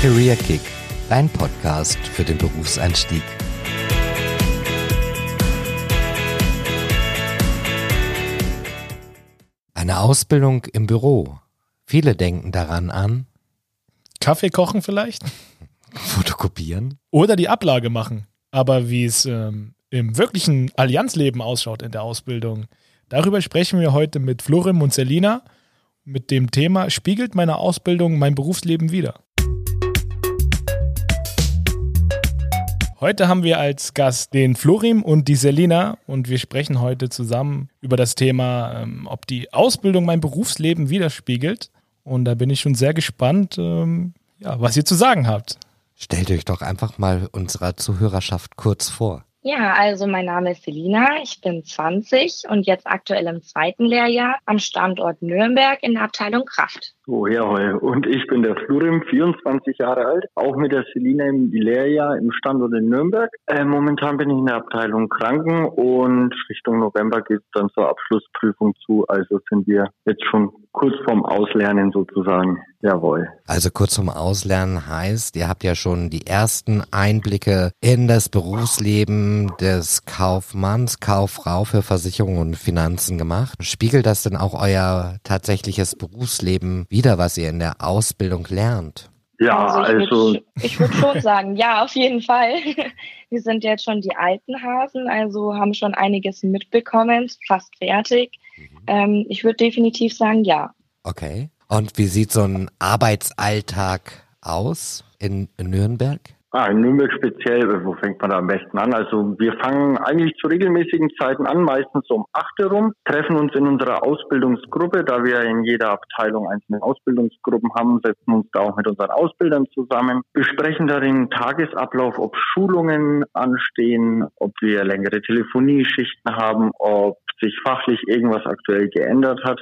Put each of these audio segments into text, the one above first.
Career Kick, dein Podcast für den Berufseinstieg. Eine Ausbildung im Büro. Viele denken daran an. Kaffee kochen vielleicht? Fotokopieren? Oder die Ablage machen. Aber wie es ähm, im wirklichen Allianzleben ausschaut in der Ausbildung, darüber sprechen wir heute mit Florim und Selina mit dem Thema Spiegelt meine Ausbildung mein Berufsleben wieder? Heute haben wir als Gast den Florim und die Selina und wir sprechen heute zusammen über das Thema, ähm, ob die Ausbildung mein Berufsleben widerspiegelt. Und da bin ich schon sehr gespannt, ähm, ja, was ihr zu sagen habt. Stellt euch doch einfach mal unserer Zuhörerschaft kurz vor. Ja, also mein Name ist Selina, ich bin 20 und jetzt aktuell im zweiten Lehrjahr am Standort Nürnberg in der Abteilung Kraft. Oh, jawohl. Und ich bin der Flurim, 24 Jahre alt, auch mit der Selina im Lehrjahr im Standort in Nürnberg. Äh, momentan bin ich in der Abteilung Kranken und Richtung November geht es dann zur Abschlussprüfung zu. Also sind wir jetzt schon kurz vorm Auslernen sozusagen. Jawohl. Also kurz vorm Auslernen heißt, ihr habt ja schon die ersten Einblicke in das Berufsleben des Kaufmanns, Kauffrau für Versicherungen und Finanzen gemacht. Spiegelt das denn auch euer tatsächliches Berufsleben wieder, was ihr in der Ausbildung lernt? Ja, also ich also würde ich würd schon sagen, ja, auf jeden Fall. Wir sind jetzt schon die alten Hasen, also haben schon einiges mitbekommen, fast fertig. Ähm, ich würde definitiv sagen, ja. Okay. Und wie sieht so ein Arbeitsalltag aus in Nürnberg? Ah, in Nürnberg speziell, wo fängt man da am besten an? Also wir fangen eigentlich zu regelmäßigen Zeiten an, meistens um 8 Uhr rum, treffen uns in unserer Ausbildungsgruppe, da wir in jeder Abteilung einzelne Ausbildungsgruppen haben, setzen uns da auch mit unseren Ausbildern zusammen, besprechen da den Tagesablauf, ob Schulungen anstehen, ob wir längere Telefonieschichten haben, ob sich fachlich irgendwas aktuell geändert hat.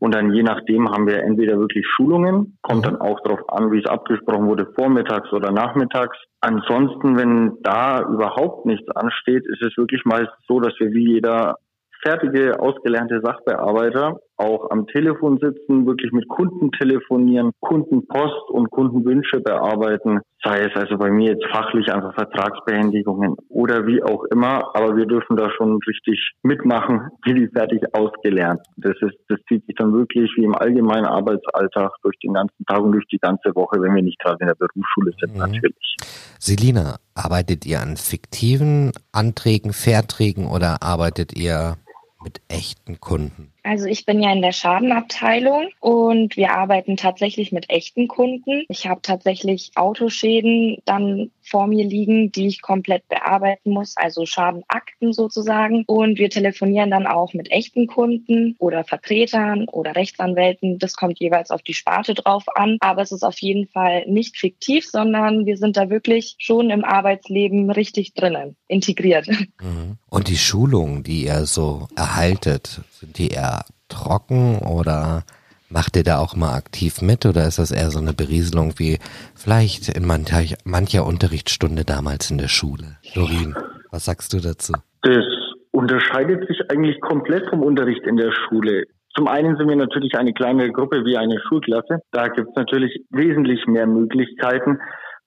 Und dann je nachdem haben wir entweder wirklich Schulungen, kommt dann auch darauf an, wie es abgesprochen wurde, vormittags oder nachmittags. Ansonsten, wenn da überhaupt nichts ansteht, ist es wirklich meist so, dass wir wie jeder fertige, ausgelernte Sachbearbeiter auch am Telefon sitzen, wirklich mit Kunden telefonieren, Kundenpost und Kundenwünsche bearbeiten, sei es also bei mir jetzt fachlich einfach Vertragsbeendigungen oder wie auch immer, aber wir dürfen da schon richtig mitmachen, wie fertig ausgelernt. Das ist, das zieht sich dann wirklich wie im allgemeinen Arbeitsalltag durch den ganzen Tag und durch die ganze Woche, wenn wir nicht gerade in der Berufsschule sind, Mhm. natürlich. Selina, arbeitet ihr an fiktiven Anträgen, Verträgen oder arbeitet ihr mit echten Kunden? Also ich bin ja in der Schadenabteilung und wir arbeiten tatsächlich mit echten Kunden. Ich habe tatsächlich Autoschäden dann vor mir liegen, die ich komplett bearbeiten muss, also Schadenakten sozusagen. Und wir telefonieren dann auch mit echten Kunden oder Vertretern oder Rechtsanwälten. Das kommt jeweils auf die Sparte drauf an. Aber es ist auf jeden Fall nicht fiktiv, sondern wir sind da wirklich schon im Arbeitsleben richtig drinnen, integriert. Mhm. Und die Schulungen, die ihr so erhaltet, sind die eher trocken oder macht ihr da auch mal aktiv mit oder ist das eher so eine Berieselung wie vielleicht in mancher, mancher Unterrichtsstunde damals in der Schule? Dorin, was sagst du dazu? Das unterscheidet sich eigentlich komplett vom Unterricht in der Schule. Zum einen sind wir natürlich eine kleinere Gruppe wie eine Schulklasse. Da gibt es natürlich wesentlich mehr Möglichkeiten.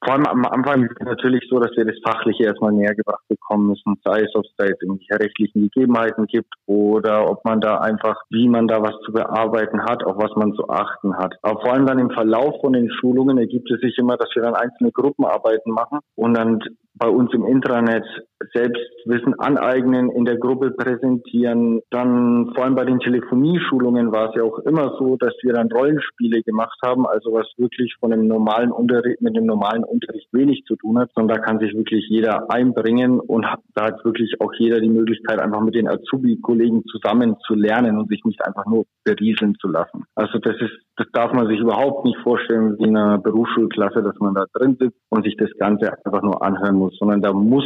Vor allem am Anfang ist es natürlich so, dass wir das Fachliche erstmal näher gebracht bekommen müssen, sei es, ob es da jetzt irgendwelche rechtlichen Gegebenheiten gibt oder ob man da einfach, wie man da was zu bearbeiten hat, auf was man zu achten hat. Aber vor allem dann im Verlauf von den Schulungen ergibt es sich immer, dass wir dann einzelne Gruppenarbeiten machen und dann bei uns im Intranet selbst Wissen aneignen, in der Gruppe präsentieren. Dann vor allem bei den Telefonieschulungen war es ja auch immer so, dass wir dann Rollenspiele gemacht haben, also was wirklich von dem normalen Unterricht, mit dem normalen Unterricht wenig zu tun hat, sondern da kann sich wirklich jeder einbringen und da hat wirklich auch jeder die Möglichkeit, einfach mit den Azubi-Kollegen zusammen zu lernen und sich nicht einfach nur berieseln zu lassen. Also das ist, das darf man sich überhaupt nicht vorstellen wie in einer Berufsschulklasse, dass man da drin sitzt und sich das Ganze einfach nur anhören muss, sondern da muss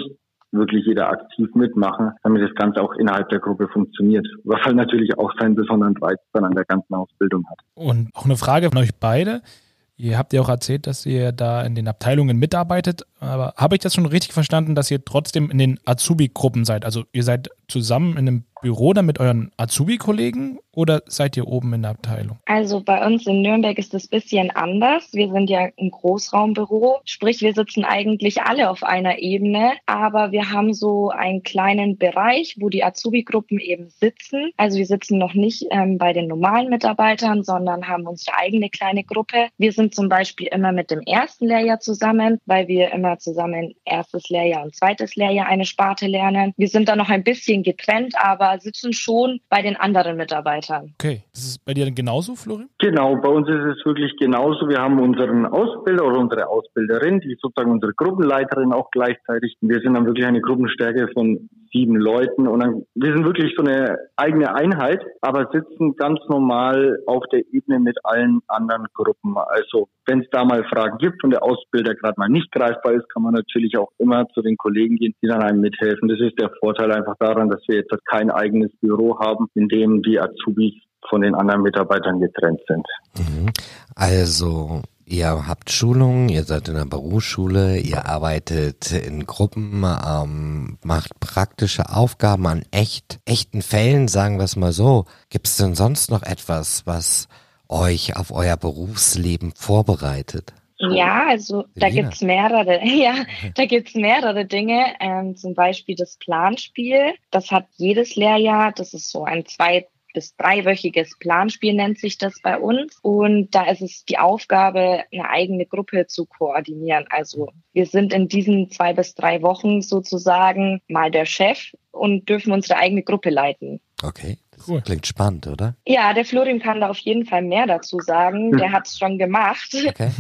wirklich jeder aktiv mitmachen, damit das Ganze auch innerhalb der Gruppe funktioniert. Was halt natürlich auch seinen besonderen Reiz dann an der ganzen Ausbildung hat. Und auch eine Frage von euch beide. Ihr habt ja auch erzählt, dass ihr da in den Abteilungen mitarbeitet. Aber habe ich das schon richtig verstanden, dass ihr trotzdem in den Azubi-Gruppen seid? Also ihr seid zusammen in einem Büro dann mit euren Azubi-Kollegen oder seid ihr oben in der Abteilung? Also bei uns in Nürnberg ist es ein bisschen anders. Wir sind ja ein Großraumbüro, sprich wir sitzen eigentlich alle auf einer Ebene, aber wir haben so einen kleinen Bereich, wo die Azubi-Gruppen eben sitzen. Also wir sitzen noch nicht ähm, bei den normalen Mitarbeitern, sondern haben unsere eigene kleine Gruppe. Wir sind zum Beispiel immer mit dem ersten Lehrjahr zusammen, weil wir immer zusammen erstes Lehrjahr und zweites Lehrjahr eine Sparte lernen. Wir sind da noch ein bisschen getrennt, aber sitzen schon bei den anderen Mitarbeitern. Okay. Ist es bei dir denn genauso, Florian? Genau, bei uns ist es wirklich genauso. Wir haben unseren Ausbilder oder unsere Ausbilderin, die ist sozusagen unsere Gruppenleiterin auch gleichzeitig. Wir sind dann wirklich eine Gruppenstärke von sieben Leuten und dann, wir sind wirklich so eine eigene Einheit, aber sitzen ganz normal auf der Ebene mit allen anderen Gruppen. Also wenn es da mal Fragen gibt und der Ausbilder gerade mal nicht greifbar ist, kann man natürlich auch immer zu den Kollegen gehen, die dann einem mithelfen. Das ist der Vorteil einfach daran, dass wir jetzt kein eigenes Büro haben, in dem die Azubis von den anderen Mitarbeitern getrennt sind. Mhm. Also Ihr habt Schulungen, ihr seid in der Berufsschule, ihr arbeitet in Gruppen, ähm, macht praktische Aufgaben an echt, echten Fällen, sagen wir es mal so. Gibt es denn sonst noch etwas, was euch auf euer Berufsleben vorbereitet? Ja, also da Selina. gibt's mehrere, ja, da gibt's mehrere Dinge. Ähm, zum Beispiel das Planspiel. Das hat jedes Lehrjahr, das ist so ein zwei bis dreiwöchiges Planspiel nennt sich das bei uns. Und da ist es die Aufgabe, eine eigene Gruppe zu koordinieren. Also wir sind in diesen zwei bis drei Wochen sozusagen mal der Chef und dürfen unsere eigene Gruppe leiten. Okay. Das cool. Klingt spannend, oder? Ja, der Florim kann da auf jeden Fall mehr dazu sagen. Der hat es schon gemacht. Okay.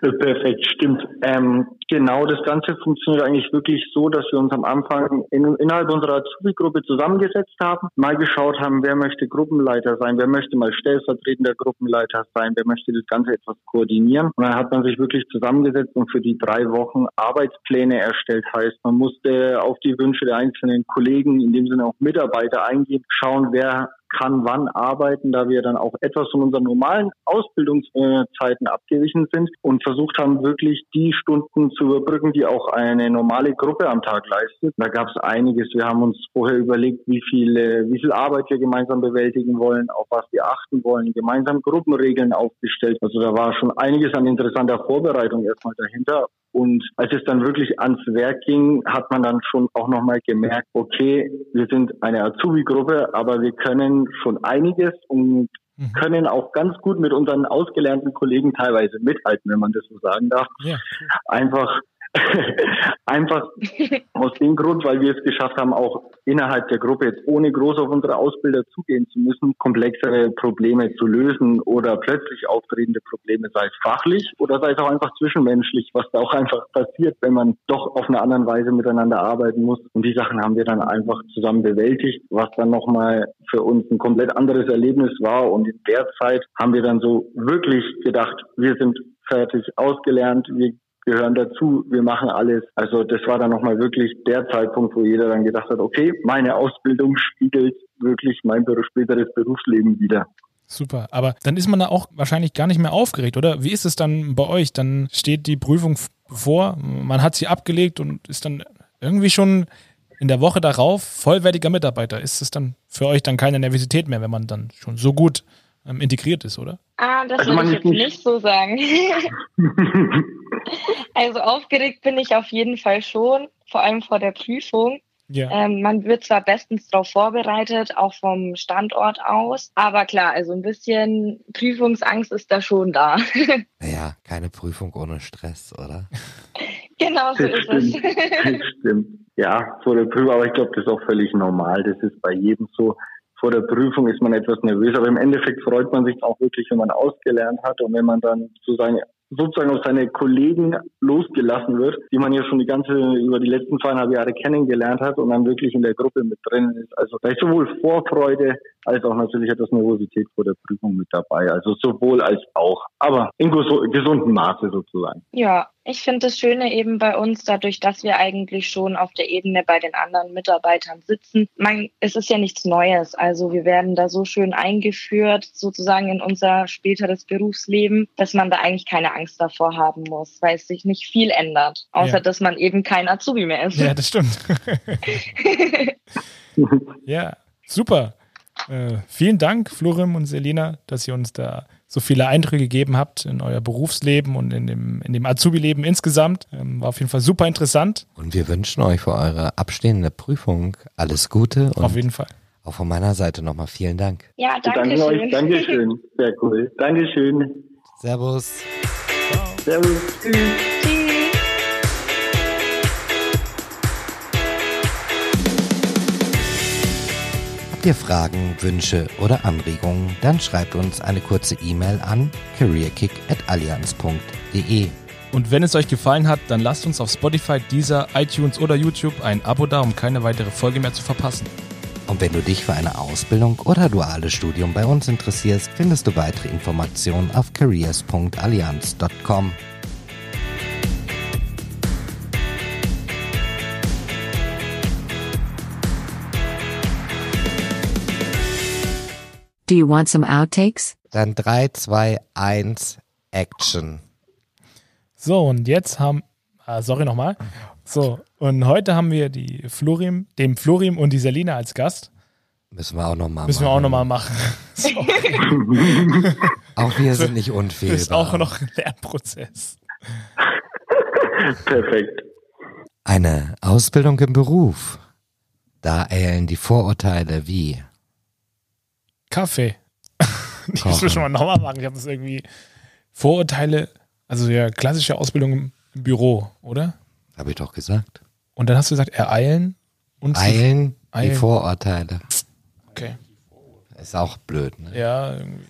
Perfekt, stimmt. Ähm, genau, das Ganze funktioniert eigentlich wirklich so, dass wir uns am Anfang in, innerhalb unserer Azubi-Gruppe zusammengesetzt haben, mal geschaut haben, wer möchte Gruppenleiter sein, wer möchte mal stellvertretender Gruppenleiter sein, wer möchte das Ganze etwas koordinieren. Und dann hat man sich wirklich zusammengesetzt und für die drei Wochen Arbeitspläne erstellt. Heißt, man musste auf die Wünsche der einzelnen Kollegen, in dem Sinne auch Mitarbeiter eingehen, schauen, wer kann wann arbeiten, da wir dann auch etwas von unseren normalen Ausbildungszeiten abgewichen sind und versucht haben, wirklich die Stunden zu überbrücken, die auch eine normale Gruppe am Tag leistet. Da gab es einiges. Wir haben uns vorher überlegt, wie viele, wie viel Arbeit wir gemeinsam bewältigen wollen, auf was wir achten wollen, gemeinsam Gruppenregeln aufgestellt. Also da war schon einiges an interessanter Vorbereitung erstmal dahinter. Und als es dann wirklich ans Werk ging, hat man dann schon auch nochmal gemerkt, okay, wir sind eine Azubi-Gruppe, aber wir können schon einiges und mhm. können auch ganz gut mit unseren ausgelernten Kollegen teilweise mithalten, wenn man das so sagen darf. Ja. Einfach Einfach aus dem Grund, weil wir es geschafft haben, auch innerhalb der Gruppe jetzt ohne groß auf unsere Ausbilder zugehen zu müssen, komplexere Probleme zu lösen oder plötzlich auftretende Probleme, sei es fachlich oder sei es auch einfach zwischenmenschlich, was da auch einfach passiert, wenn man doch auf eine andere Weise miteinander arbeiten muss. Und die Sachen haben wir dann einfach zusammen bewältigt, was dann nochmal für uns ein komplett anderes Erlebnis war. Und in der Zeit haben wir dann so wirklich gedacht, wir sind fertig ausgelernt, wir gehören dazu, wir machen alles. Also das war dann nochmal wirklich der Zeitpunkt, wo jeder dann gedacht hat, okay, meine Ausbildung spiegelt wirklich mein späteres Berufsleben wieder. Super, aber dann ist man da auch wahrscheinlich gar nicht mehr aufgeregt, oder? Wie ist es dann bei euch? Dann steht die Prüfung vor, man hat sie abgelegt und ist dann irgendwie schon in der Woche darauf vollwertiger Mitarbeiter. Ist es dann für euch dann keine Nervosität mehr, wenn man dann schon so gut ähm, integriert ist, oder? Ah, das also würde ich jetzt nicht, nicht so sagen. also aufgeregt bin ich auf jeden Fall schon, vor allem vor der Prüfung. Ja. Ähm, man wird zwar bestens darauf vorbereitet, auch vom Standort aus, aber klar, also ein bisschen Prüfungsangst ist da schon da. naja, keine Prüfung ohne Stress, oder? genau so das ist stimmt. es. das stimmt. Ja, vor der Prüfung, aber ich glaube, das ist auch völlig normal. Das ist bei jedem so vor der Prüfung ist man etwas nervös, aber im Endeffekt freut man sich auch wirklich, wenn man ausgelernt hat und wenn man dann zu seinen sozusagen auf seine Kollegen losgelassen wird, die man ja schon die ganze über die letzten zweieinhalb Jahre kennengelernt hat und dann wirklich in der Gruppe mit drin ist. Also da ist sowohl Vorfreude als auch natürlich etwas Nervosität vor der Prüfung mit dabei. Also sowohl als auch, aber in gesundem Maße sozusagen. Ja, ich finde das Schöne eben bei uns, dadurch, dass wir eigentlich schon auf der Ebene bei den anderen Mitarbeitern sitzen. Man, es ist ja nichts Neues. Also wir werden da so schön eingeführt, sozusagen in unser späteres Berufsleben, dass man da eigentlich keine Angst davor haben muss, weil es sich nicht viel ändert, außer ja. dass man eben kein Azubi mehr ist. Ja, das stimmt. ja, super. Äh, vielen Dank, Florim und Selina, dass ihr uns da so viele Eindrücke gegeben habt in euer Berufsleben und in dem, in dem Azubi-Leben insgesamt. Ähm, war auf jeden Fall super interessant. Und wir wünschen euch für eure abstehende Prüfung alles Gute. Und auf jeden Fall. Auch von meiner Seite nochmal vielen Dank. Ja, danke Danke schön. euch, Dankeschön. Sehr cool. Dankeschön. Servus. Servus. Tschüss. Tschüss. Habt ihr Fragen, Wünsche oder Anregungen, dann schreibt uns eine kurze E-Mail an careerkick.allianz.de. Und wenn es euch gefallen hat, dann lasst uns auf Spotify, Deezer, iTunes oder YouTube ein Abo da, um keine weitere Folge mehr zu verpassen. Und wenn du dich für eine Ausbildung oder duales Studium bei uns interessierst, findest du weitere Informationen auf careers.allianz.com. Do you want some outtakes? Dann 3, 2, 1, Action. So, und jetzt haben, ah, sorry nochmal. So, und heute haben wir die Florim, dem Florim und die Selina als Gast. Müssen wir auch nochmal Müssen wir auch nochmal machen. So, Auch wir sind nicht unfehlbar. ist auch noch ein Lernprozess. Perfekt. Eine Ausbildung im Beruf. Da eilen die Vorurteile wie Kaffee. Ich muss schon mal nochmal machen. Ich habe das irgendwie Vorurteile, also ja, klassische Ausbildung im, Büro, oder? Habe ich doch gesagt. Und dann hast du gesagt, ereilen und Eilen, die Eilen. Vorurteile. Okay. Ist auch blöd, ne? Ja, irgendwie.